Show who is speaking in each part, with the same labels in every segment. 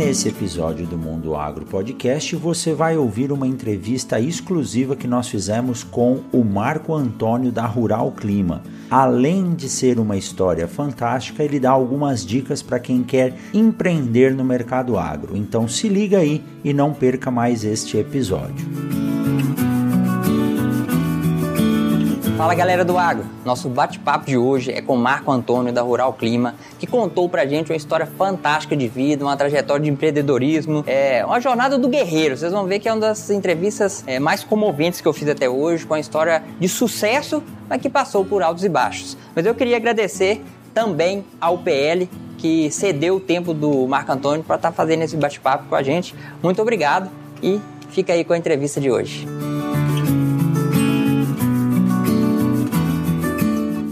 Speaker 1: Nesse episódio do Mundo Agro Podcast você vai ouvir uma entrevista exclusiva que nós fizemos com o Marco Antônio da Rural Clima. Além de ser uma história fantástica, ele dá algumas dicas para quem quer empreender no mercado agro. Então se liga aí e não perca mais este episódio.
Speaker 2: Fala galera do agro, nosso bate-papo de hoje é com Marco Antônio da Rural Clima, que contou pra gente uma história fantástica de vida, uma trajetória de empreendedorismo, é uma jornada do guerreiro. Vocês vão ver que é uma das entrevistas é, mais comoventes que eu fiz até hoje, com uma história de sucesso, mas que passou por altos e baixos. Mas eu queria agradecer também ao PL que cedeu o tempo do Marco Antônio para estar tá fazendo esse bate-papo com a gente. Muito obrigado e fica aí com a entrevista de hoje.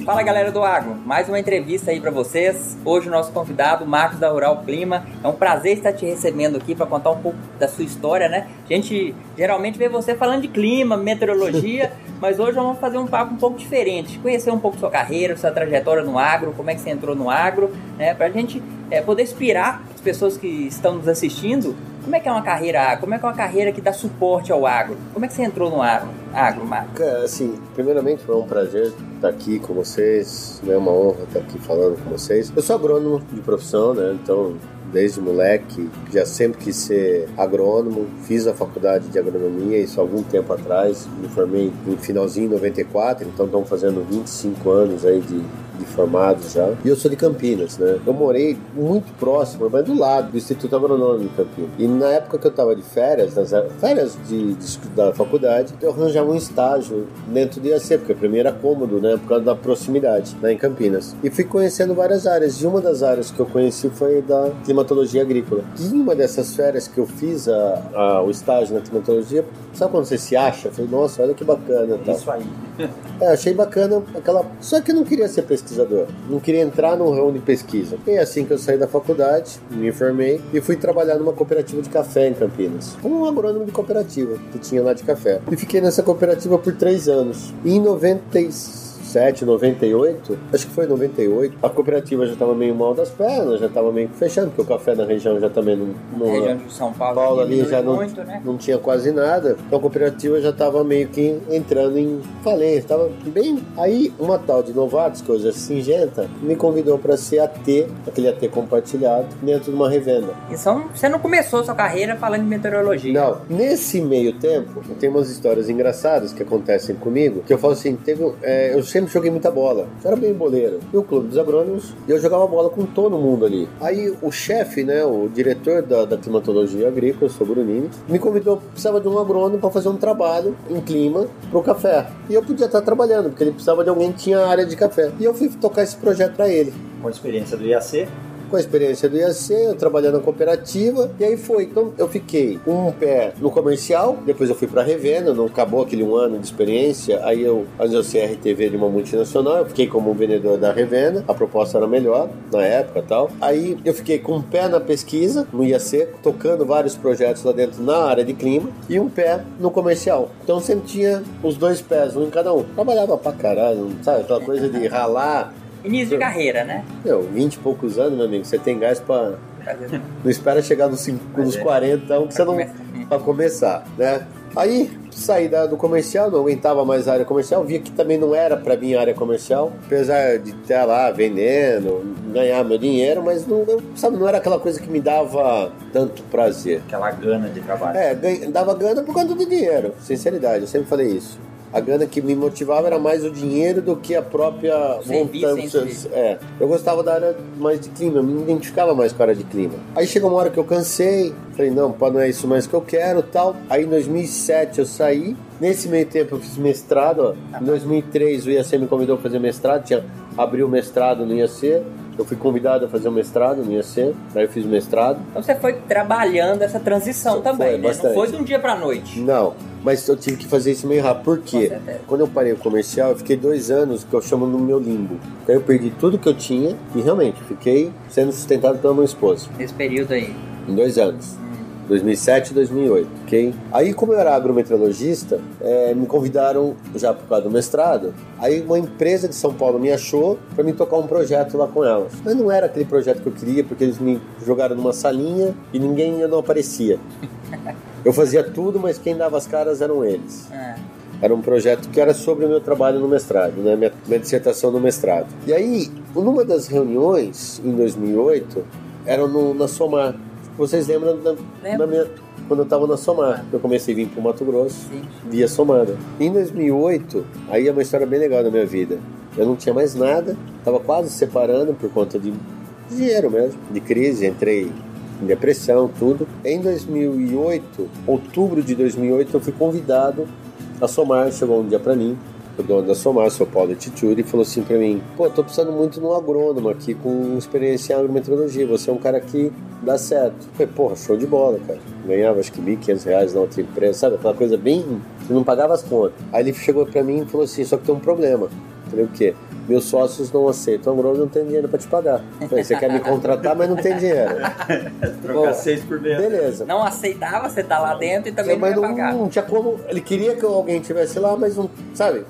Speaker 2: Fala galera do Agro, mais uma entrevista aí para vocês. Hoje o nosso convidado, Marcos da Rural Clima. É um prazer estar te recebendo aqui para contar um pouco da sua história, né? A gente geralmente vê você falando de clima, meteorologia, mas hoje vamos fazer um papo um pouco diferente. Conhecer um pouco sua carreira, sua trajetória no agro, como é que você entrou no agro, né? Pra gente é, poder inspirar as pessoas que estão nos assistindo como é que é uma carreira agro? Como é que é uma carreira que dá suporte ao agro? Como é que você entrou no agro, agro Marco?
Speaker 3: Assim, primeiramente foi um prazer estar aqui com vocês, é uma honra estar aqui falando com vocês. Eu sou agrônomo de profissão, né? Então desde moleque, já sempre quis ser agrônomo, fiz a faculdade de agronomia, isso há algum tempo atrás, me formei no finalzinho de 94, então estamos fazendo 25 anos aí de, de formados já. E eu sou de Campinas, né? Eu morei muito próximo, mas do lado do Instituto Agronômico de Campinas. E na época que eu estava de férias, nas férias de, de, da faculdade, eu arranjava um estágio dentro do IAC, porque para mim era cômodo, né? Por causa da proximidade, né? Em Campinas. E fui conhecendo várias áreas. E uma das áreas que eu conheci foi da climatologia agrícola. E uma dessas férias que eu fiz a, a, o estágio na climatologia, sabe quando você se acha? Eu falei, nossa, olha que bacana.
Speaker 1: Tá. Isso aí.
Speaker 3: É, achei bacana aquela. Só que eu não queria ser pesquisador, não queria entrar num ramo de pesquisa. E assim que eu saí da faculdade, me informei e fui trabalhar numa cooperativa de café em Campinas, como um agrônomo de cooperativa que tinha lá de café. E fiquei nessa cooperativa por três anos. E em 96 97, 98, acho que foi 98, a cooperativa já estava meio mal das pernas, já estava meio fechando, porque o café na região já também não.
Speaker 2: não região de São Paulo,
Speaker 3: Paulo ali já não, muito, né? não tinha quase nada. Então a cooperativa já estava meio que entrando em falência, estava bem. Aí uma tal de Novartis, coisa singenta, me convidou para ser AT, aquele AT compartilhado, dentro de uma revenda.
Speaker 2: Então você não começou sua carreira falando de meteorologia?
Speaker 3: Não. Nesse meio tempo, tem umas histórias engraçadas que acontecem comigo, que eu falo assim, teve, é, eu sempre joguei muita bola. Eu era bem boleiro. E o Clube dos Agrônomos, eu jogava bola com todo mundo ali. Aí o chefe, né, o diretor da, da climatologia agrícola, o Brunini, me convidou, precisava de um agrônomo para fazer um trabalho em clima pro café. E eu podia estar trabalhando, porque ele precisava de alguém que tinha área de café. E eu fui tocar esse projeto para ele.
Speaker 1: Com a experiência do IAC?
Speaker 3: Com a experiência do IAC, eu trabalhando na cooperativa, e aí foi. Então eu fiquei um pé no comercial, depois eu fui para revenda, não acabou aquele um ano de experiência, aí eu fazia o CRTV de uma multinacional, eu fiquei como vendedor da revenda, a proposta era melhor na época tal. Aí eu fiquei com um pé na pesquisa, no IAC, tocando vários projetos lá dentro na área de clima, e um pé no comercial. Então sempre tinha os dois pés, um em cada um. Trabalhava pra caralho, sabe? Aquela coisa de ralar
Speaker 2: Início de carreira, né?
Speaker 3: Meu, 20 e poucos anos, meu amigo, você tem gás pra. Não espera chegar nos, 5, nos 40, então, que você não. pra começar, né? Aí saí da, do comercial, não aguentava mais a área comercial, via que também não era para mim a área comercial, apesar de estar lá vendendo, ganhar meu dinheiro, mas não, eu, sabe, não era aquela coisa que me dava tanto prazer.
Speaker 1: Aquela gana de trabalho.
Speaker 3: É, ganha, dava gana por conta do dinheiro, sinceridade, eu sempre falei isso a grana que me motivava era mais o dinheiro do que a própria
Speaker 2: vontade.
Speaker 3: É, eu gostava da área mais de clima, eu me identificava mais com a área de clima. Aí chegou uma hora que eu cansei, falei, não, pá, não é isso mais que eu quero tal. Aí em 2007 eu saí, nesse meio tempo eu fiz mestrado, em 2003 o IAC me convidou para fazer mestrado, tinha abriu o mestrado no IAC, eu fui convidado a fazer o mestrado no IAC, aí eu fiz o mestrado.
Speaker 2: Então você foi trabalhando essa transição também,
Speaker 3: foi,
Speaker 2: né? Não foi de um dia para noite.
Speaker 3: Não. Mas eu tive que fazer isso meio rápido. Por quê? Quando eu parei o comercial, eu fiquei dois anos que eu chamo no meu limbo. Então eu perdi tudo que eu tinha e realmente fiquei sendo sustentado pela minha esposa.
Speaker 2: Nesse período aí.
Speaker 3: Em dois anos. 2007 e 2008, ok? Aí, como eu era agrometeorologista, eh, me convidaram já por causa do mestrado. Aí, uma empresa de São Paulo me achou para me tocar um projeto lá com elas. Mas não era aquele projeto que eu queria, porque eles me jogaram numa salinha e ninguém não aparecia. Eu fazia tudo, mas quem dava as caras eram eles.
Speaker 2: É.
Speaker 3: Era um projeto que era sobre o meu trabalho no mestrado, né? minha, minha dissertação no mestrado. E aí, numa das reuniões, em 2008, era no, na Somar. Vocês lembram da, da minha, quando eu estava na Somar? Eu comecei a vir para o Mato Grosso
Speaker 2: Sim.
Speaker 3: via Somada. Em 2008, aí é uma história bem legal da minha vida. Eu não tinha mais nada, estava quase separando por conta de dinheiro mesmo, de crise, entrei em depressão, tudo. Em 2008, outubro de 2008, eu fui convidado a Somar, chegou um dia para mim, o dono da Somar, seu Paulo Tituri, falou assim para mim: Pô, tô precisando muito de um agrônomo aqui com experiência em agrometeorologia. Você é um cara que dá certo. Eu falei, porra, show de bola, cara. Ganhava acho que 1.500 reais na outra empresa, sabe? Aquela coisa bem. Você não pagava as contas. Aí ele chegou para mim e falou assim: Só que tem um problema. Eu falei, o quê? Meus sócios não aceitam agrônomo não tem dinheiro para te pagar. Eu falei, você quer me contratar, mas não tem dinheiro.
Speaker 1: Trocar
Speaker 3: Bom,
Speaker 1: seis por meia.
Speaker 3: Beleza.
Speaker 2: Não aceitava, você tá lá dentro e também
Speaker 3: mas
Speaker 2: não
Speaker 3: não, não tinha como. Ele queria que alguém tivesse lá, mas não. Sabe?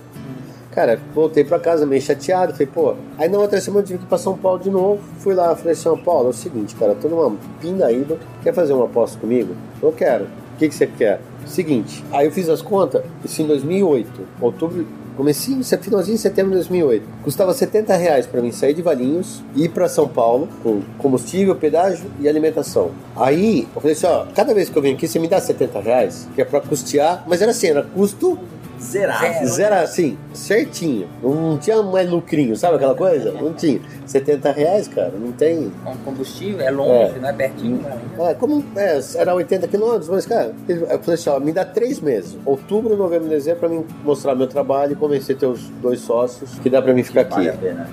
Speaker 3: Cara, voltei pra casa meio chateado. Falei, pô. Aí na outra semana eu tive que ir pra São Paulo de novo. Fui lá, falei, São Paulo, é o seguinte, cara, tô numa pindaíba. Quer fazer uma aposta comigo? Eu quero. O que, que você quer? Seguinte. Aí eu fiz as contas, isso em 2008, outubro. Comecei finalzinho de setembro de 2008. Custava 70 reais pra mim sair de Valinhos ir pra São Paulo com combustível, pedágio e alimentação. Aí eu falei assim: ó, cada vez que eu venho aqui você me dá 70 reais, que é pra custear, mas era assim, era custo
Speaker 1: Zerado.
Speaker 3: Zero assim, certinho. Não tinha mais lucrinho, sabe aquela coisa? Não tinha. 70 reais, cara, não tem.
Speaker 2: Com combustível, é longe, não é pertinho.
Speaker 3: É, como é, era 80 quilômetros, mas, cara, eu falei assim: ó, me dá três meses. Outubro, novembro, dezembro, pra mim mostrar meu trabalho e convencer teus dois sócios que dá pra mim ficar aqui.
Speaker 1: Vale a pena.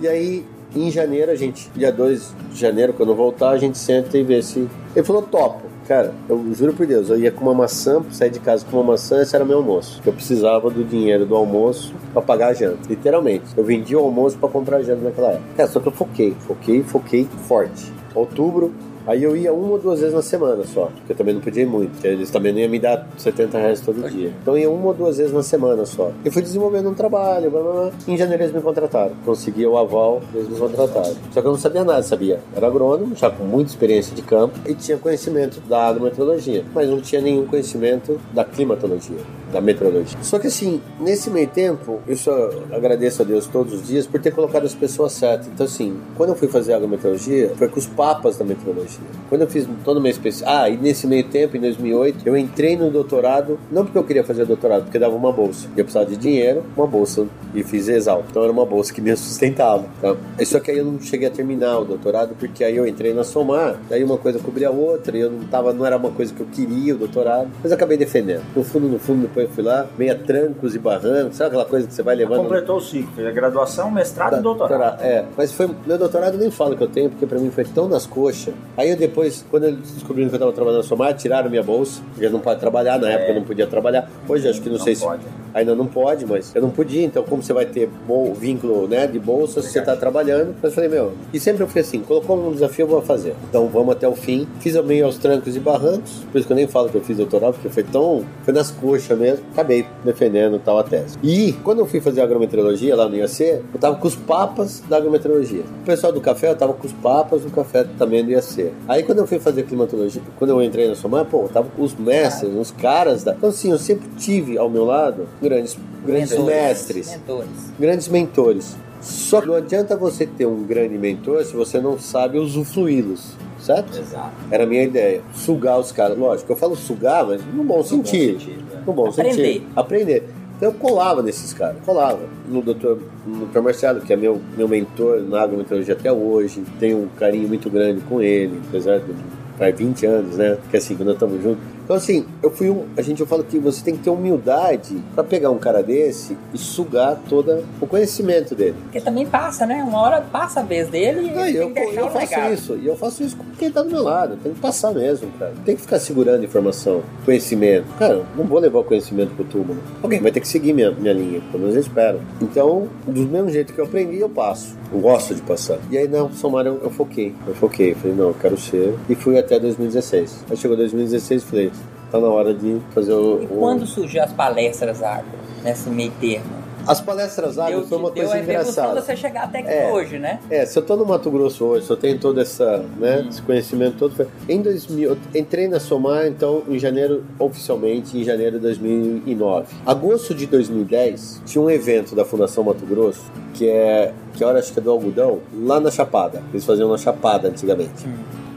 Speaker 3: E aí, em janeiro, a gente, dia 2 de janeiro, quando eu voltar, a gente senta e vê se. Ele falou: topo. Cara, eu juro por Deus, eu ia com uma maçã, sair de casa com uma maçã, esse era meu almoço. Eu precisava do dinheiro do almoço pra pagar a janta. Literalmente. Eu vendia o almoço pra comprar a janta naquela época. Cara, só que eu foquei, foquei, foquei forte. Outubro, aí eu ia uma ou duas vezes na semana só, porque eu também não podia ir muito. porque Eles também não iam me dar 70 reais todo dia. Então eu ia uma ou duas vezes na semana só. Eu fui desenvolvendo um trabalho, blá, blá, blá. Em janeiro eles me contrataram. Consegui o aval, eles me contrataram. Só que eu não sabia nada, sabia? Era agrônomo, já com muita experiência de campo e tinha conhecimento da agrometeorologia, mas não tinha nenhum conhecimento da climatologia, da meteorologia. Só que assim, nesse meio tempo, eu só agradeço a Deus todos os dias por ter colocado as pessoas certas. Então assim, quando eu fui fazer agrometeorologia, foi com os papas da meteorologia. Quando eu fiz todo o meu especial, ah, e nesse meio tempo, em 2008, eu entrei no doutorado, não porque eu queria fazer doutorado, porque dava uma bolsa. Eu precisava de dinheiro, uma bolsa, e fiz exalto. Então era uma bolsa que me sustentava. Tá? Só que aí eu não cheguei a terminar o doutorado, porque aí eu entrei na Somar, daí uma coisa cobria a outra, e eu não tava, não era uma coisa que eu queria, o doutorado, mas acabei defendendo. No fundo, no fundo, depois eu fui lá, meio a trancos e barrancos, sabe aquela coisa que você vai levando...
Speaker 1: Completou o ciclo. Fez a graduação, mestrado e doutorado.
Speaker 3: É, mas foi meu doutorado eu nem falo que eu tenho, porque pra mim foi tão nas coxas. Aí eu depois, quando eles descobriram que eu tava trabalhando na Somar, tiraram minha bolsa, porque não pode trabalhar, na época eu não podia trabalhar. Hoje acho que não,
Speaker 1: Não
Speaker 3: sei
Speaker 1: pode.
Speaker 3: se ainda não pode, mas eu não podia, então como você vai ter bol- vínculo né, de bolsa se você tá trabalhando? Eu falei, meu, e sempre eu fui assim, colocou um desafio, eu vou fazer. Então vamos até o fim. Fiz eu meio aos trancos e barrancos, por isso que eu nem falo que eu fiz doutorado, porque foi tão, foi nas coxas mesmo, acabei defendendo tal a tese. E quando eu fui fazer agrometeorologia lá no IAC, eu tava com os papas da agrometeorologia. O pessoal do café, eu tava com os papas do café também do IAC. Aí quando eu fui fazer climatologia, quando eu entrei na Somar, pô, tava com os mestres, os caras da... Então assim, eu sempre tive ao meu lado grandes, grandes
Speaker 2: Mentores.
Speaker 3: mestres
Speaker 2: Mentores.
Speaker 3: grandes mentores. Só que não adianta você ter um grande mentor se você não sabe usufruí-los, certo?
Speaker 1: Exato.
Speaker 3: Era a minha ideia. Sugar os caras. Lógico, eu falo sugar, mas no bom sentido.
Speaker 1: sentido, é.
Speaker 3: No bom
Speaker 2: Aprender.
Speaker 3: sentido. Aprender. Então eu colava nesses caras, colava. No doutor, no Dr. Marcelo, que é meu, meu mentor na agrometeorologia até hoje, tenho um carinho muito grande com ele, apesar de faz 20 anos, né? Que assim, quando nós estamos juntos. Então, assim, eu fui um. A gente eu falo que você tem que ter humildade para pegar um cara desse e sugar todo o conhecimento dele.
Speaker 2: Porque também passa, né? Uma hora passa a vez dele e
Speaker 3: Não,
Speaker 2: ele
Speaker 3: eu,
Speaker 2: tem que deixar
Speaker 3: eu
Speaker 2: o
Speaker 3: faço
Speaker 2: legado.
Speaker 3: isso. E eu faço isso com quem tá do meu lado. Tem que passar mesmo, cara. Tem que ficar segurando informação, conhecimento. Cara, não vou levar o conhecimento pro túmulo. Alguém vai ter que seguir minha, minha linha. Pelo menos eu espero. Então, do mesmo jeito que eu aprendi, eu passo. Eu gosto de passar. E aí, não, São Mário, eu, eu foquei. Eu foquei. Falei, não, eu quero ser. E fui até 2016. Aí chegou 2016 e falei, tá na hora de fazer o.
Speaker 2: E quando surgiu as palestras agro, nesse meio termo?
Speaker 3: As palestras
Speaker 2: Deu,
Speaker 3: foi uma
Speaker 2: deu
Speaker 3: coisa
Speaker 2: a
Speaker 3: engraçada.
Speaker 2: você chegar até aqui
Speaker 3: É.
Speaker 2: hoje, né?
Speaker 3: É, se eu tô no Mato Grosso hoje, se eu tenho todo essa, né, esse conhecimento todo, foi em 2000, eu entrei na Somar então em janeiro oficialmente em janeiro de 2009. Agosto de 2010 tinha um evento da Fundação Mato Grosso que é que era acho que é do algodão lá na Chapada. Eles faziam na Chapada antigamente.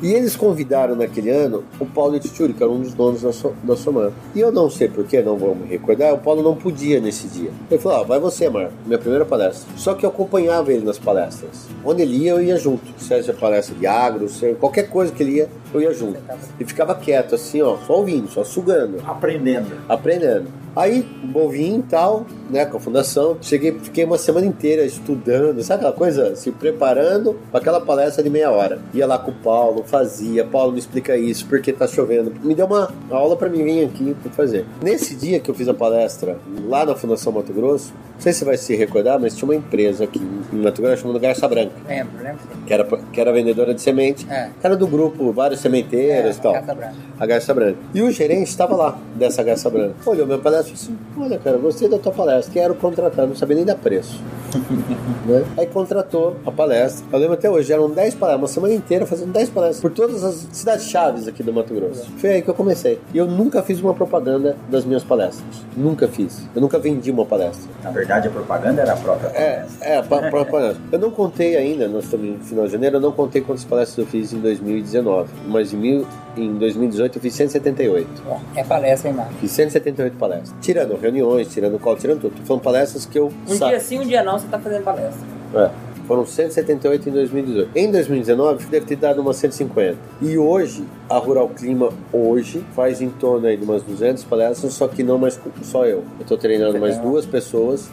Speaker 3: E eles convidaram naquele ano o Paulo Tituri, que era um dos donos da, so da Somar. E eu não sei porquê, não vou me recordar, o Paulo não podia nesse dia. Ele falou: ah, vai você, Marco, minha primeira palestra. Só que eu acompanhava ele nas palestras. Onde ele ia, eu ia junto. Seja palestra de agro, seja qualquer coisa que ele ia, eu ia junto. E ficava quieto, assim, ó, só ouvindo, só sugando
Speaker 1: Aprendendo.
Speaker 3: aprendendo. Aí, bovinho e tal, né, com a fundação, cheguei, fiquei uma semana inteira estudando, sabe aquela coisa, se preparando para aquela palestra de meia hora. Ia lá com o Paulo, fazia, Paulo me explica isso, porque tá chovendo. Me deu uma aula para mim vir aqui fazer. Nesse dia que eu fiz a palestra lá na Fundação Mato Grosso, não sei se você vai se recordar, mas tinha uma empresa aqui em Mato Grosso chamada Garça Branca,
Speaker 2: Lembro, lembro.
Speaker 3: que era, que era vendedora de semente,
Speaker 2: É.
Speaker 3: que era do grupo vários sementeiros e tal
Speaker 2: Casa Branca.
Speaker 3: a Garça Branca. E o gerente estava lá, dessa Garça Branca. Olhou minha palestra e disse assim: Olha, cara, gostei da tua palestra, quero contratar, não sabia nem dar preço. né? Aí contratou a palestra. Eu lembro até hoje, eram 10 palestras, uma semana inteira fazendo 10 palestras por todas as cidades chaves aqui do Mato Grosso. Foi aí que eu comecei. E eu nunca fiz uma propaganda das minhas palestras. Nunca fiz. Eu nunca vendi uma palestra.
Speaker 1: Na verdade, a propaganda era a própria
Speaker 3: É,
Speaker 1: palestra.
Speaker 3: é, pa- palestra. Eu não contei ainda, nós estamos no final de janeiro, eu não contei quantas palestras eu fiz em 2019. Mas em, mil, em 2018 eu fiz 178.
Speaker 2: Ó, É palestra, hein, Marcos?
Speaker 3: Fiz 178 palestras. Tirando reuniões, tirando call, tirando tudo. Foram palestras que eu
Speaker 2: Um dia sim, um dia não, você tá fazendo palestra.
Speaker 3: É, foram 178 em 2018. Em 2019 deve ter dado umas 150. E hoje, a Rural Clima hoje faz em torno aí de umas 200 palestras, só que não mais só eu. Eu tô treinando mais duas pessoas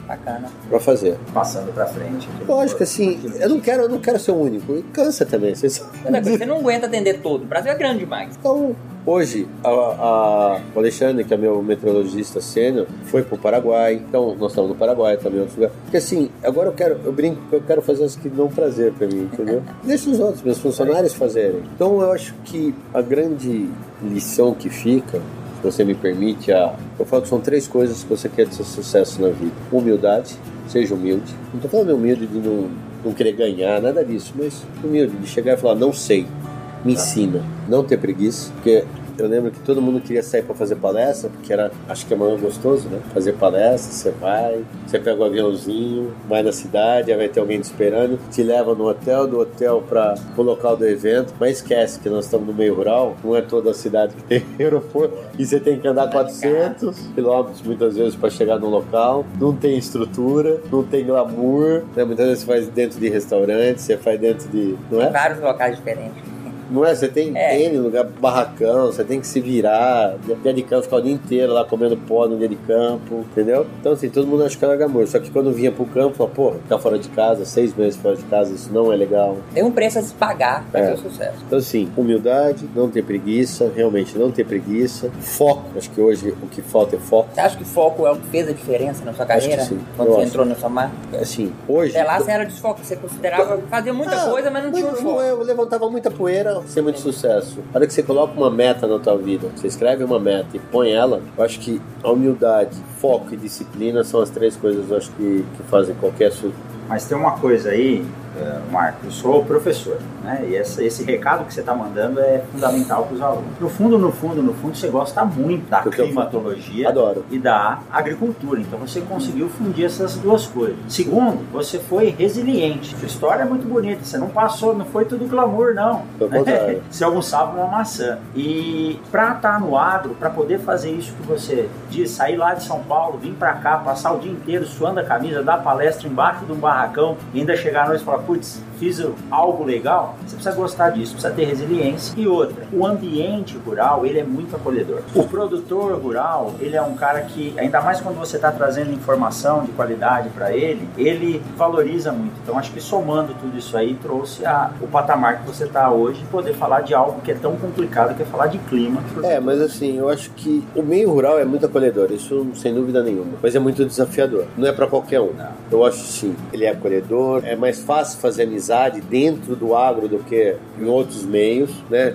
Speaker 3: pra fazer.
Speaker 1: Passando pra frente.
Speaker 3: Lógico, assim, eu não quero, eu não quero ser o único. E cansa também, vocês
Speaker 2: Você não aguenta atender todo. O Brasil é grande demais.
Speaker 3: Então, hoje, a, a- o Alexandre, que é meu meteorologista sênior, foi pro Paraguai. Então, nós estamos no Paraguai também, em outros lugares. Porque assim, agora eu quero, eu brinco que eu quero fazer as que dão prazer pra mim, entendeu? Deixa os outros, meus funcionários fazerem. Então, eu acho que a grande lição que fica, se você me permite, a, eu falo que são três coisas que você quer ter sucesso na vida: humildade, seja humilde. Não tô falando humilde de não, não querer ganhar, nada disso, mas humilde, de chegar e falar, não sei me ensina não ter preguiça, porque eu lembro que todo mundo queria sair para fazer palestra, porque era, acho que é mais gostoso, né? Fazer palestra, você vai, você pega o aviãozinho, vai na cidade, aí vai ter alguém te esperando, te leva no hotel, do hotel para o local do evento, mas esquece que nós estamos no meio rural, não é toda a cidade que tem aeroporto, e você tem que andar 400 quilômetros muitas vezes para chegar no local, não tem estrutura, não tem glamour, né? muitas vezes você faz dentro de restaurante, você faz dentro de, não é?
Speaker 2: Vários locais diferentes.
Speaker 3: Não é? Você tem
Speaker 2: É.
Speaker 3: N lugar, barracão, você tem que se virar, dia de campo, ficar o dia inteiro lá comendo pó no dia de campo, entendeu? Então, assim, todo mundo acha que era glamour. Só que quando vinha pro campo, fala, pô, ficar fora de casa, seis meses fora de casa, isso não é legal.
Speaker 2: Tem um preço a se pagar pra
Speaker 3: É.
Speaker 2: ter o sucesso.
Speaker 3: Então, assim, humildade, não ter preguiça, realmente não ter preguiça. Foco, acho que hoje o que falta é foco.
Speaker 2: Você acha que foco é o que fez a diferença na sua
Speaker 3: Acho
Speaker 2: carreira?
Speaker 3: sim.
Speaker 2: Quando
Speaker 3: Eu
Speaker 2: você
Speaker 3: acho.
Speaker 2: entrou na sua marca?
Speaker 3: Assim, hoje.
Speaker 2: Até lá você era desfoco, você considerava fazer muita
Speaker 3: Ah,
Speaker 2: coisa, mas não tinha um foco.
Speaker 3: é, Eu levantava muita poeira sem muito sucesso. A hora que você coloca uma meta na tua vida, você escreve uma meta e põe ela, eu acho que a humildade, foco e disciplina são as três coisas eu acho que, que fazem qualquer su...
Speaker 1: Mas tem uma coisa aí, Marco, eu sou professor, né? E essa- esse recado que você está mandando é fundamental para os alunos. No fundo, no fundo, no fundo, você gosta muito da
Speaker 3: Do que eu
Speaker 1: climatologia
Speaker 3: Adoro.
Speaker 1: e da agricultura. Então você conseguiu fundir essas duas coisas. Segundo, você foi resiliente. Sua história é muito bonita. Você não passou, não foi tudo glamour, não. Algum sabe uma maçã. E para estar no agro, para poder fazer isso que você diz, sair lá de São Paulo, vir para cá, passar o dia inteiro suando a camisa, dar palestra embaixo de um barracão e ainda chegar à noite e falar, foods fiz algo legal, você precisa gostar disso, precisa ter resiliência. E outra, o ambiente rural, ele é muito acolhedor. O produtor rural, ele é um cara que, ainda mais quando você está trazendo informação de qualidade para ele, ele valoriza muito. Então, acho que somando tudo isso aí, trouxe a, o patamar que você está hoje, poder falar de algo que é tão complicado, que é falar de clima.
Speaker 3: É, mas assim, eu acho que o meio rural é muito acolhedor, isso sem dúvida nenhuma. Mas é muito desafiador. Não é para qualquer um. Não. Eu acho sim. Ele é acolhedor, é mais fácil fazer amizade dentro do agro do que em outros meios, né?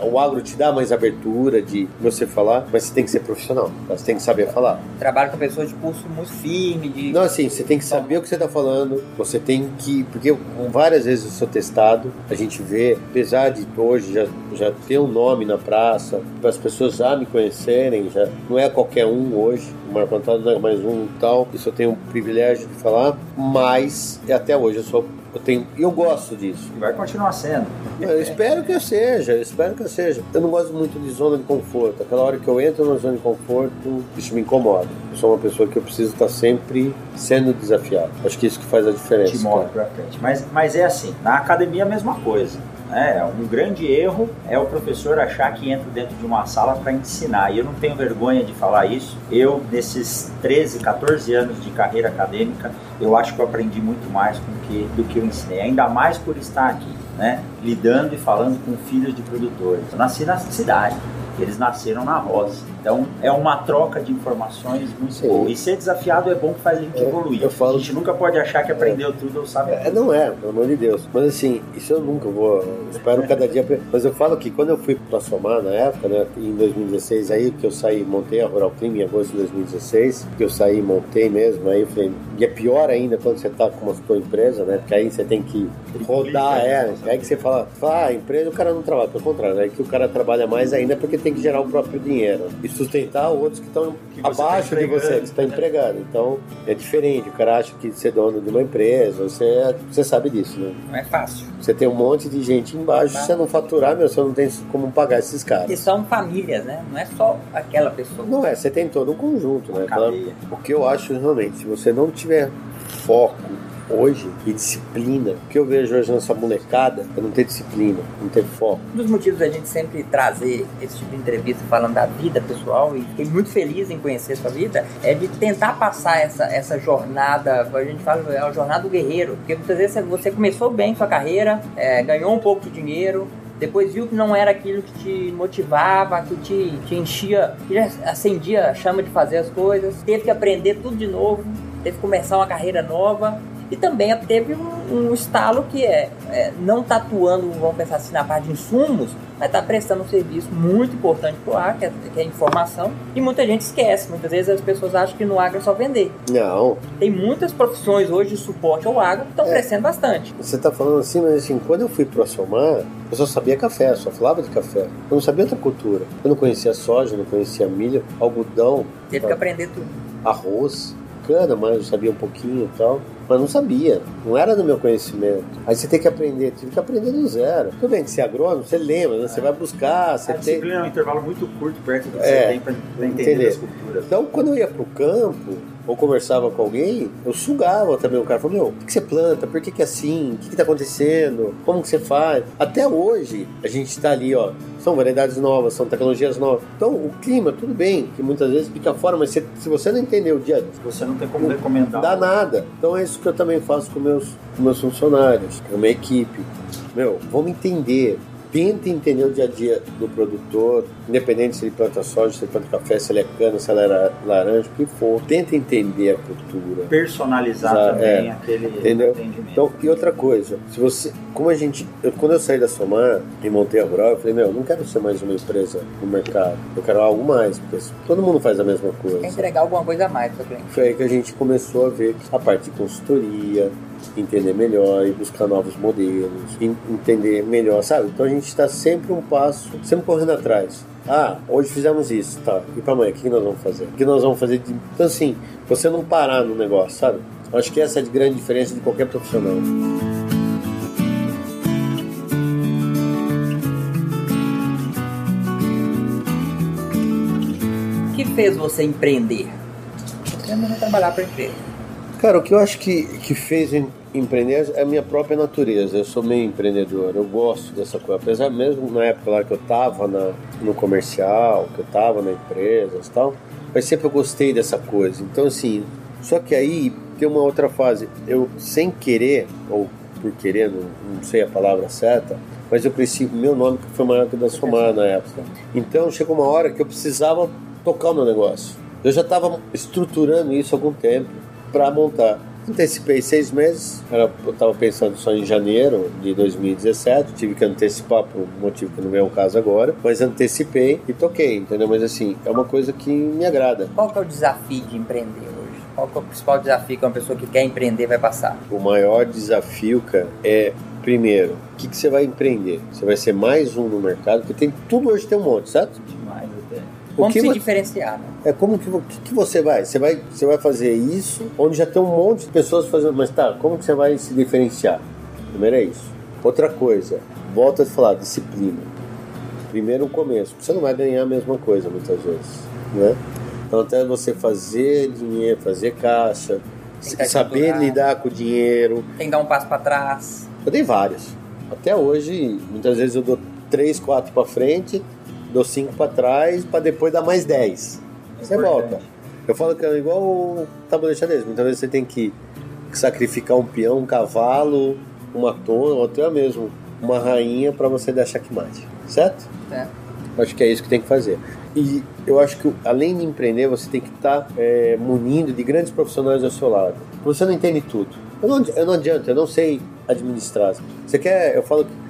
Speaker 3: o agro te dá mais abertura de você falar, mas você tem que ser profissional. Você tem que saber falar.
Speaker 2: Trabalho com pessoas de pulso muito firme. De...
Speaker 3: Não, assim, você tem que saber o que você está falando. Você tem que. Porque várias vezes eu sou testado, a gente vê, apesar de hoje já, já ter um nome na praça, para as pessoas já me conhecerem, já não é qualquer um hoje. O Marco Antônio não é mais um tal. Isso eu tenho o privilégio de falar, mas até hoje eu sou eu tenho, eu gosto disso.
Speaker 1: E vai continuar sendo.
Speaker 3: Eu espero que eu seja, eu espero que eu seja. Eu não gosto muito de zona de conforto. Aquela hora que eu entro na zona de conforto, isso me incomoda. Eu sou uma pessoa que eu preciso estar sempre sendo desafiado. Acho que isso que faz a diferença.
Speaker 1: Te move pra frente. Mas, mas é assim, na academia é a mesma coisa. É, um grande erro é o professor achar que entra dentro de uma sala para ensinar. E eu não tenho vergonha de falar isso. Eu, nesses 13, 14 anos de carreira acadêmica, eu acho que eu aprendi muito mais que, do que eu ensinei. Ainda mais por estar aqui, né? lidando e falando com filhos de produtores. Eu nasci na cidade, eles nasceram na roça. Então é uma troca de informações muito Sim. boa. E ser desafiado é bom que faz a gente é, evoluir. Eu falo... A gente nunca pode achar que aprendeu tudo ou sabe
Speaker 3: é, Não é, pelo amor de Deus. Mas assim, isso eu nunca vou. Espero cada dia. Mas eu falo que quando eu fui para Somar na época, né, em 2016, aí que eu saí, montei a Rural Clean em agosto de 2016, que eu saí, montei mesmo, aí eu falei, e é pior ainda quando você tá com uma sua empresa, né? Porque aí você tem que rodar, é. Aí que você fala, fala, ah, empresa o cara não trabalha, pelo contrário, aí que o cara trabalha mais ainda porque tem que gerar o próprio dinheiro. Isso sustentar outros que estão tá abaixo tá de você, que está empregado. Então é diferente. O cara acha que ser dono de uma empresa, você, você sabe disso, né?
Speaker 2: Não é fácil.
Speaker 3: Você tem um monte de gente embaixo, se você não faturar, meu, você não tem como pagar esses caras.
Speaker 2: E são famílias, né? Não é só aquela pessoa.
Speaker 3: Não é, você tem todo um conjunto, né? Aquela, o que eu acho realmente, se você não tiver foco hoje e disciplina. O que eu vejo hoje nessa molecada é não ter disciplina, não ter foco.
Speaker 2: Um dos motivos da gente sempre trazer esse tipo de entrevista falando da vida pessoal e fiquei muito feliz em conhecer sua vida é de tentar passar essa, essa jornada, a gente fala, é a jornada do guerreiro, porque muitas vezes você começou bem sua carreira, é, ganhou um pouco de dinheiro, depois viu que não era aquilo que te motivava, que te, te enchia, que acendia a chama de fazer as coisas, teve que aprender tudo de novo, teve que começar uma carreira nova e também teve um, um estalo que é, é, não tá atuando, vamos pensar assim, na parte de insumos, mas está prestando um serviço muito importante para o agro, que é, que é informação, e muita gente esquece. Muitas vezes as pessoas acham que no agro é só vender.
Speaker 3: Não.
Speaker 2: Tem muitas profissões hoje de suporte ao agro que estão é. crescendo bastante.
Speaker 3: Você está falando assim, mas assim, quando eu fui para o Somar, eu só sabia café, só falava de café. Eu não sabia outra cultura. Eu não conhecia soja, não conhecia milho, algodão.
Speaker 2: Teve que aprender tudo.
Speaker 3: Arroz, cana, mas eu sabia um pouquinho e tal mas não sabia, não era do meu conhecimento. Aí você tem que aprender, tive que aprender do zero. Tudo bem que você é agrônomo, você lembra, né? você vai buscar. Você
Speaker 1: a tem... disciplina é um intervalo muito curto perto do que é, você tem para entender, entender as culturas.
Speaker 3: Então, quando eu ia para o campo, ou conversava com alguém, eu sugava também. O cara falou: Meu, o que, você planta? Por que, que é assim? O que, que tá acontecendo? Como que você faz? Até hoje, a gente está ali, ó. São variedades novas, são tecnologias novas. Então, o clima, tudo bem, que muitas vezes fica fora, mas se, se você não entender o dia
Speaker 1: você não tem como recomendar.
Speaker 3: Dá nada. Então, é isso que eu também faço com meus, com meus funcionários, com minha equipe. Meu, vamos entender tenta entender o dia a dia do produtor, independente se ele planta soja, se ele planta café, se ele é cana, se ele é laranja, o que for. Tenta entender a cultura.
Speaker 1: Personalizar também é, aquele entendeu? entendimento.
Speaker 3: Então, e outra coisa, se você, como a gente, eu, quando eu saí da Somar e montei a Rural, eu falei, meu, não quero ser mais uma empresa no mercado, eu quero algo mais, porque todo mundo faz a mesma coisa.
Speaker 2: Quer entregar alguma coisa a mais para cliente.
Speaker 3: Foi aí que a gente começou a ver a parte de consultoria, entender melhor e buscar novos modelos, entender melhor, sabe? Então a gente está sempre um passo, sempre correndo atrás. Ah, hoje fizemos isso, tá? E para amanhã, o que nós vamos fazer? O que nós vamos fazer? De... Então, assim, você não parar no negócio, sabe? Acho que essa é a grande diferença de qualquer profissional.
Speaker 2: O que fez você empreender? Você não trabalhar para empresa.
Speaker 3: Cara, o que eu acho que, que fez empreender é a minha própria natureza. Eu sou meio empreendedor, eu gosto dessa coisa. Apesar mesmo na época lá que eu tava na, no comercial, que eu tava na empresa e tal, mas sempre eu gostei dessa coisa. Então, assim, só que aí tem uma outra fase. Eu, sem querer, ou por querer, não, não sei a palavra certa, mas eu cresci, meu nome foi maior que o da Somar na época. Então chegou uma hora que eu precisava tocar o meu negócio. Eu já estava estruturando isso há algum tempo para montar. Antecipei seis meses, eu estava pensando só em janeiro de 2017, tive que antecipar por um motivo que não é o caso agora, mas antecipei e toquei, entendeu? Mas assim, é uma coisa que me agrada.
Speaker 2: Qual que é o desafio de empreender hoje? Qual que é o principal desafio que uma pessoa que quer empreender vai passar?
Speaker 3: O maior desafio, cara, é primeiro, o que, que você vai empreender? Você vai ser mais um no mercado, porque tem tudo hoje tem um monte, certo?
Speaker 2: Como
Speaker 3: que
Speaker 2: se diferenciar, né?
Speaker 3: É como que, que, que você vai? Você vai você vai fazer isso onde já tem um monte de pessoas fazendo, mas tá, como que você vai se diferenciar? Primeiro é isso. Outra coisa, volta a falar disciplina. Primeiro o começo, você não vai ganhar a mesma coisa muitas vezes, né? Então até você fazer dinheiro, fazer caixa, saber
Speaker 2: estruturar.
Speaker 3: lidar com o dinheiro,
Speaker 2: Tem que dar um passo para trás.
Speaker 3: eu dei várias. Até hoje, muitas vezes eu dou três, quatro para frente, dou cinco para trás, para depois dar mais dez. Você
Speaker 1: Importante.
Speaker 3: volta. Eu falo que é igual o tabuleiro xadrez. Muitas vezes você tem que sacrificar um peão, um cavalo, uma torre, ou até mesmo uma rainha para você dar checkmate. Certo? Eu Acho que é isso que tem que fazer. E eu acho que além de empreender, você tem que estar é, munindo de grandes profissionais ao seu lado. Você não entende tudo. Eu não, eu não adianta, eu não sei administrar. Você quer, eu falo que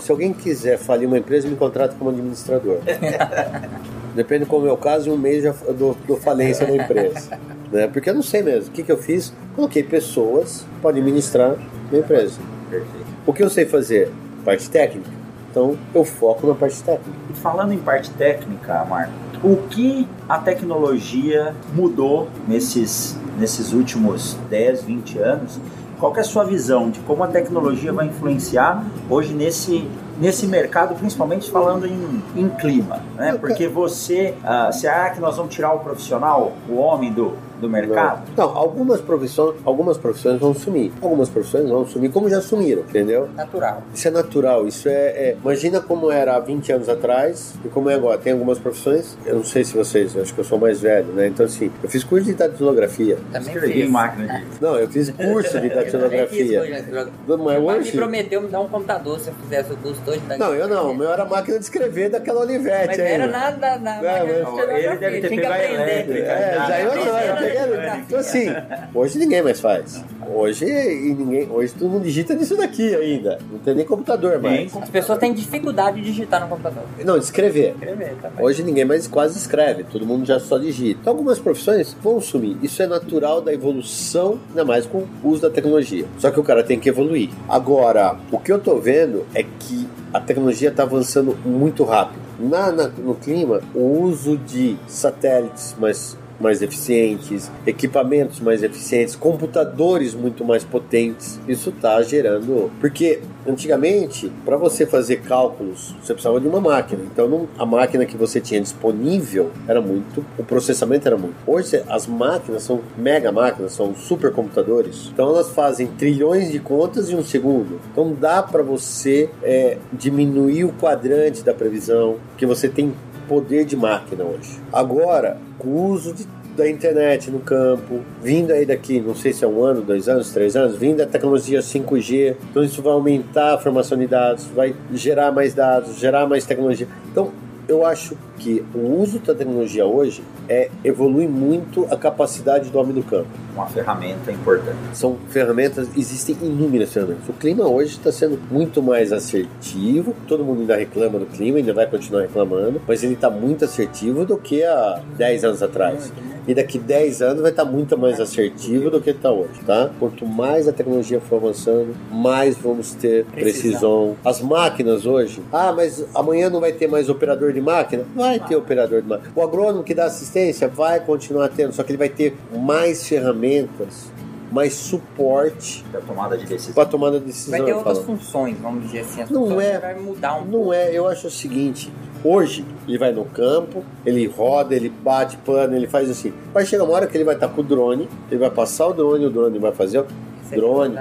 Speaker 3: se alguém quiser falir uma empresa, me contrata como administrador. Depende como é o caso, um mês já dou, dou falência na empresa. Né? Porque eu não sei mesmo. O que, que eu fiz? Coloquei pessoas para administrar minha empresa.
Speaker 1: Perfeito.
Speaker 3: O que eu sei fazer? Parte técnica. Então eu foco na parte técnica.
Speaker 1: E falando em parte técnica, Marco, o que a tecnologia mudou nesses, nesses últimos 10, 20 anos? Qual é a sua visão de como a tecnologia vai influenciar hoje nesse, nesse mercado, principalmente falando em, em clima? Né? Porque você, ah, será que nós vamos tirar o profissional, o homem do, do mercado?
Speaker 3: Não, não, algumas profissões, algumas profissões vão sumir. Algumas profissões vão sumir como já sumiram, entendeu?
Speaker 2: Natural.
Speaker 3: Isso é natural, isso é, é- Imagina como era há 20 anos atrás e como é agora. Tem algumas profissões, eu não sei se vocês, eu acho que eu sou mais velho, né? Então, assim, eu fiz curso de datilografia.
Speaker 2: Também
Speaker 1: Escrevi em máquina de...
Speaker 3: Não, eu fiz curso de
Speaker 2: Eu também fiz
Speaker 3: datilografia.
Speaker 2: datilografia.
Speaker 3: Mas
Speaker 2: Meu pai me
Speaker 3: hoje.
Speaker 2: prometeu me dar um computador se eu fizesse o curso todo de
Speaker 3: Não, eu não, o meu era máquina de escrever daquela Olivete
Speaker 2: Mas
Speaker 3: aí.
Speaker 2: era nada na
Speaker 3: Não,
Speaker 2: máquina de
Speaker 3: mas-
Speaker 1: Ele deve ter
Speaker 2: aprender.
Speaker 1: elétrica.
Speaker 3: É, já eu não, peguei. Então assim, hoje ninguém mais faz. Hoje e ninguém. Hoje todo mundo digita nisso daqui ainda. Não tem nem computador mais.
Speaker 2: As pessoas têm dificuldade de digitar no computador.
Speaker 3: Não, de escrever.
Speaker 2: Escrever também.
Speaker 3: Hoje ninguém mais quase escreve, todo mundo já só digita. Então algumas profissões vão sumir. Isso é natural da evolução, ainda mais com o uso da tecnologia. Só que o cara tem que evoluir. Agora, o que eu tô vendo é que a tecnologia está avançando muito rápido. Na, na- no clima, o uso de satélites mais mais eficientes, equipamentos mais eficientes, computadores muito mais potentes. Isso está gerando. Porque antigamente, para você fazer cálculos, você precisava de uma máquina. Então, não- a máquina que você tinha disponível era muito. O processamento era muito. Hoje, as máquinas são mega máquinas, são supercomputadores. Então, elas fazem trilhões de contas em um segundo. Então, dá para você é, diminuir o quadrante da previsão, que você tem poder de máquina hoje. Agora, com o uso de- da internet no campo, vindo aí daqui, não sei se é um ano, dois anos, três anos, vindo a tecnologia 5G, então isso vai aumentar a formação de dados, vai gerar mais dados, gerar mais tecnologia. Então, eu acho que o uso da tecnologia hoje é evolui muito a capacidade do homem do campo.
Speaker 1: Uma ferramenta importante.
Speaker 3: São ferramentas, existem inúmeras ferramentas. O clima hoje está sendo muito mais assertivo. Todo mundo ainda reclama do clima, ainda vai continuar reclamando, mas ele está muito assertivo do que há 10 anos atrás. E daqui 10 anos vai estar muito mais assertivo do que está hoje, tá? Quanto mais a tecnologia for avançando, mais vamos ter precisão.
Speaker 2: Precisão.
Speaker 3: As máquinas hoje, ah, mas amanhã não vai ter mais operador de máquina? Vai ter operador de máquina. O agrônomo que dá assistência vai continuar tendo, só que ele vai ter mais ferramentas, mais suporte
Speaker 1: Da tomada de decisão.
Speaker 3: para tomada de decisão.
Speaker 2: Vai ter
Speaker 3: eu
Speaker 2: outras
Speaker 3: falo.
Speaker 2: funções, vamos dizer assim. As
Speaker 3: Não
Speaker 2: funções
Speaker 3: é.
Speaker 2: Vai mudar um
Speaker 3: Não é, eu acho o seguinte, hoje ele vai no campo, ele roda, ele bate pano, ele faz assim. Vai chegar uma hora que ele vai estar com o drone, ele vai passar o drone, o drone vai fazer. drone,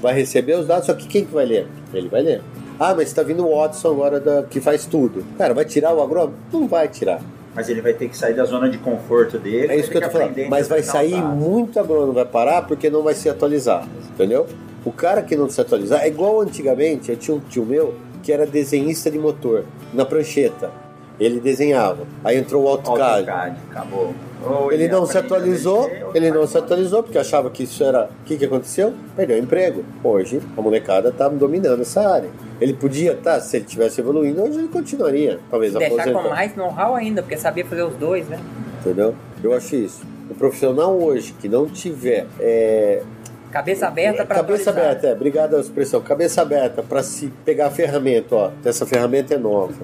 Speaker 3: vai receber os dados, só que quem que vai ler? Ele vai ler. Ah, mas está vindo o Watson agora da, que faz tudo. Cara, vai tirar o agrônomo? Não vai tirar.
Speaker 1: Mas ele vai ter que sair da zona de conforto dele.
Speaker 3: É isso que eu tô falando. Mas vai sair muito agrônomo, vai parar porque não vai se atualizar. Entendeu? O cara que não se atualizar, é igual antigamente, eu tinha um tio meu que era desenhista de motor, na prancheta. Ele desenhava. Aí entrou o AutoCAD.
Speaker 1: AutoCAD, acabou.
Speaker 3: Ou ele não se atualizou, ele não se atualizou porque achava que isso era. O que, que aconteceu? Perdeu o emprego. Hoje a molecada está dominando essa área. Ele podia estar, tá, se ele tivesse evoluindo, hoje ele continuaria. Talvez
Speaker 2: Deixar aposentando. com mais know-how ainda, porque sabia fazer os dois, né?
Speaker 3: Entendeu? Eu acho isso. O profissional hoje que não tiver. É,
Speaker 2: Cabeça aberta para
Speaker 3: Cabeça atualizar. aberta, é. Obrigado a expressão. Cabeça aberta para se pegar a ferramenta, ó. Essa ferramenta é nova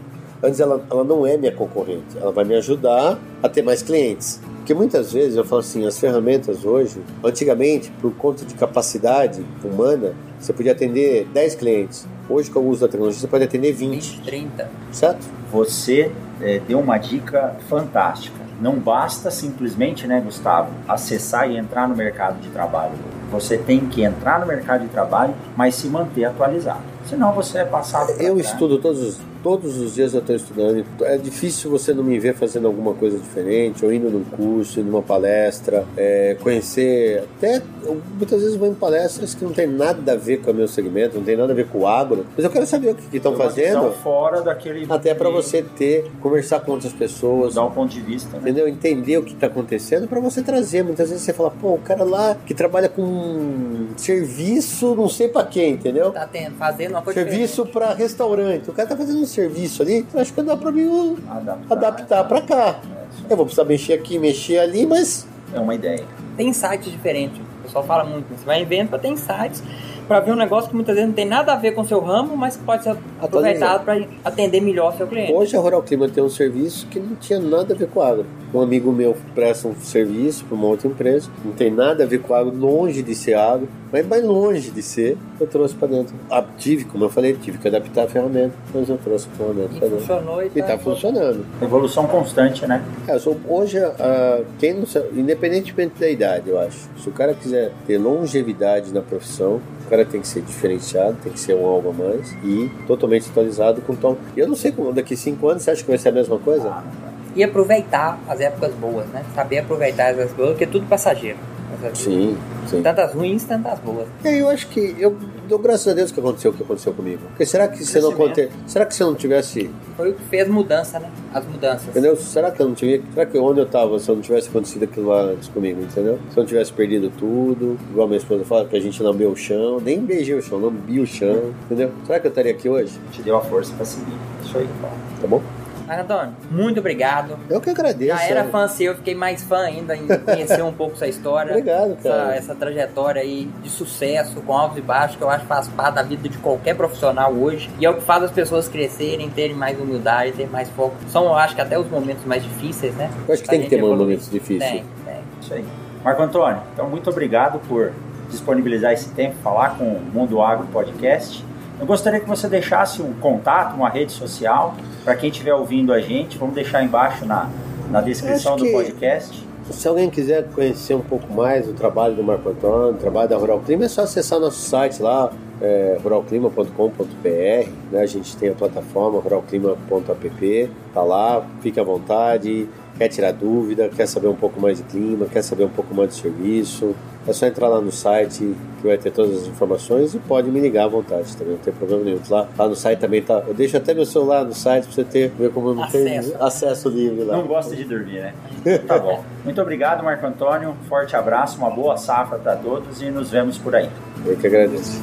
Speaker 3: Antes ela, ela não é minha concorrente, ela vai me ajudar a ter mais clientes. Porque muitas vezes eu falo assim, as ferramentas hoje, antigamente, por conta de capacidade humana, você podia atender 10 clientes. Hoje, com o uso da tecnologia, você pode atender 20.
Speaker 2: 20 30.
Speaker 3: Certo?
Speaker 1: Você é, deu uma dica fantástica. Não basta simplesmente, né, Gustavo, acessar e entrar no mercado de trabalho. Você tem que entrar no mercado de trabalho, mas se manter atualizado. Senão você é passado.
Speaker 3: Eu estudo todos os todos os dias eu estou estudando. É difícil você não me ver fazendo alguma coisa diferente, ou indo num curso, indo numa palestra, é, conhecer. Até muitas vezes vou em palestras que não tem nada a ver com o meu segmento, não tem nada a ver com o agro, mas eu quero saber o que estão fazendo.
Speaker 1: fora daquele.
Speaker 3: Até para você ter, conversar com outras pessoas.
Speaker 1: Dar um ponto de vista. Né?
Speaker 3: Entendeu? Entender o que está acontecendo para você trazer. Muitas vezes você fala, pô, o cara lá que trabalha com serviço, não sei para quem, entendeu?
Speaker 2: Tá tendo, fazendo uma coisa.
Speaker 3: Serviço para restaurante. O cara tá fazendo um serviço ali, acho que dá para mim adaptar, adaptar para cá. É, eu vou precisar mexer aqui, mexer ali, mas.
Speaker 1: É uma ideia.
Speaker 2: Tem sites diferentes. O pessoal fala muito. Você vai em evento ter sites para ver um negócio que muitas vezes não tem nada a ver com o seu ramo, mas que pode ser aproveitado para atender melhor o seu cliente.
Speaker 3: Hoje a Rural Clima tem um serviço que não tinha nada a ver com agro. Um amigo meu presta um serviço para uma outra empresa, não tem nada a ver com agro, longe de ser agro, mas mais longe de ser, eu trouxe para dentro. Ah, tive, como eu falei, tive que adaptar a ferramenta, mas eu trouxe a ferramenta para dentro.
Speaker 2: Funcionou e
Speaker 3: está tá funcionando.
Speaker 1: Evolução constante, né?
Speaker 3: É, sou, hoje, uh, quem não, independentemente da idade, eu acho, se o cara quiser ter longevidade na profissão, o cara tem que ser diferenciado, tem que ser um algo a mais e totalmente atualizado com tom. E eu não sei como daqui cinco anos você acha que vai ser a mesma coisa? Ah,
Speaker 2: e aproveitar as épocas boas, né? Saber aproveitar as épocas boas, porque é tudo passageiro.
Speaker 3: Sim, sim.
Speaker 2: Tantas ruins, tantas boas.
Speaker 3: É, eu acho que eu dou graças a Deus que aconteceu o que aconteceu comigo. Porque será que se não aconte... será que se eu não tivesse
Speaker 2: foi o que fez mudança, né? As mudanças.
Speaker 3: Entendeu? Será que eu não tivesse, será que onde eu tava se eu não tivesse acontecido aquilo lá antes comigo, entendeu? Se eu não tivesse perdido tudo, igual a minha esposa fala que a gente lambeu o chão, nem beijei o chão, lambi o chão, entendeu? Será que eu estaria aqui hoje?
Speaker 1: Te deu a força para seguir. Isso aí,
Speaker 3: Tá bom?
Speaker 2: Mas, Antônio, muito obrigado.
Speaker 3: Eu que agradeço.
Speaker 2: Já era fã seu, eu fiquei mais fã ainda em conhecer um pouco essa história.
Speaker 3: obrigado, cara.
Speaker 2: Essa, essa, trajetória aí de sucesso, com altos e baixos, que eu acho que faz parte da vida de qualquer profissional hoje. E é o que faz as pessoas crescerem, terem mais humildade, terem mais foco. São, eu acho que até os momentos mais difíceis, né?
Speaker 3: Eu acho que tem que ter evoluir. momentos difíceis.
Speaker 2: Tem, tem.
Speaker 1: Isso aí. Marco Antônio, então muito obrigado por disponibilizar esse tempo, falar com o Mundo Agro Podcast. Eu gostaria que você deixasse um contato, uma rede social, para quem estiver ouvindo a gente. Vamos deixar embaixo na, na descrição do podcast.
Speaker 3: Se alguém quiser conhecer um pouco mais o trabalho do Marco Antônio, o trabalho da Rural Clima, é só acessar nosso site lá, é, ruralclima.com.br. Né? A gente tem a plataforma ruralclima.app, tá lá, fique à vontade. Quer tirar dúvida, quer saber um pouco mais de clima, quer saber um pouco mais de serviço, é só entrar lá no site que vai ter todas as informações e pode me ligar à vontade também, não tem problema nenhum. Lá, lá no site também tá. Eu deixo até meu celular no site pra você ter, ver como não acesso. tem acesso livre lá.
Speaker 1: Não gosta de dormir, né? tá bom. Muito obrigado, Marco Antônio. Um forte abraço, uma boa safra para todos e nos vemos por aí.
Speaker 3: Eu que agradeço.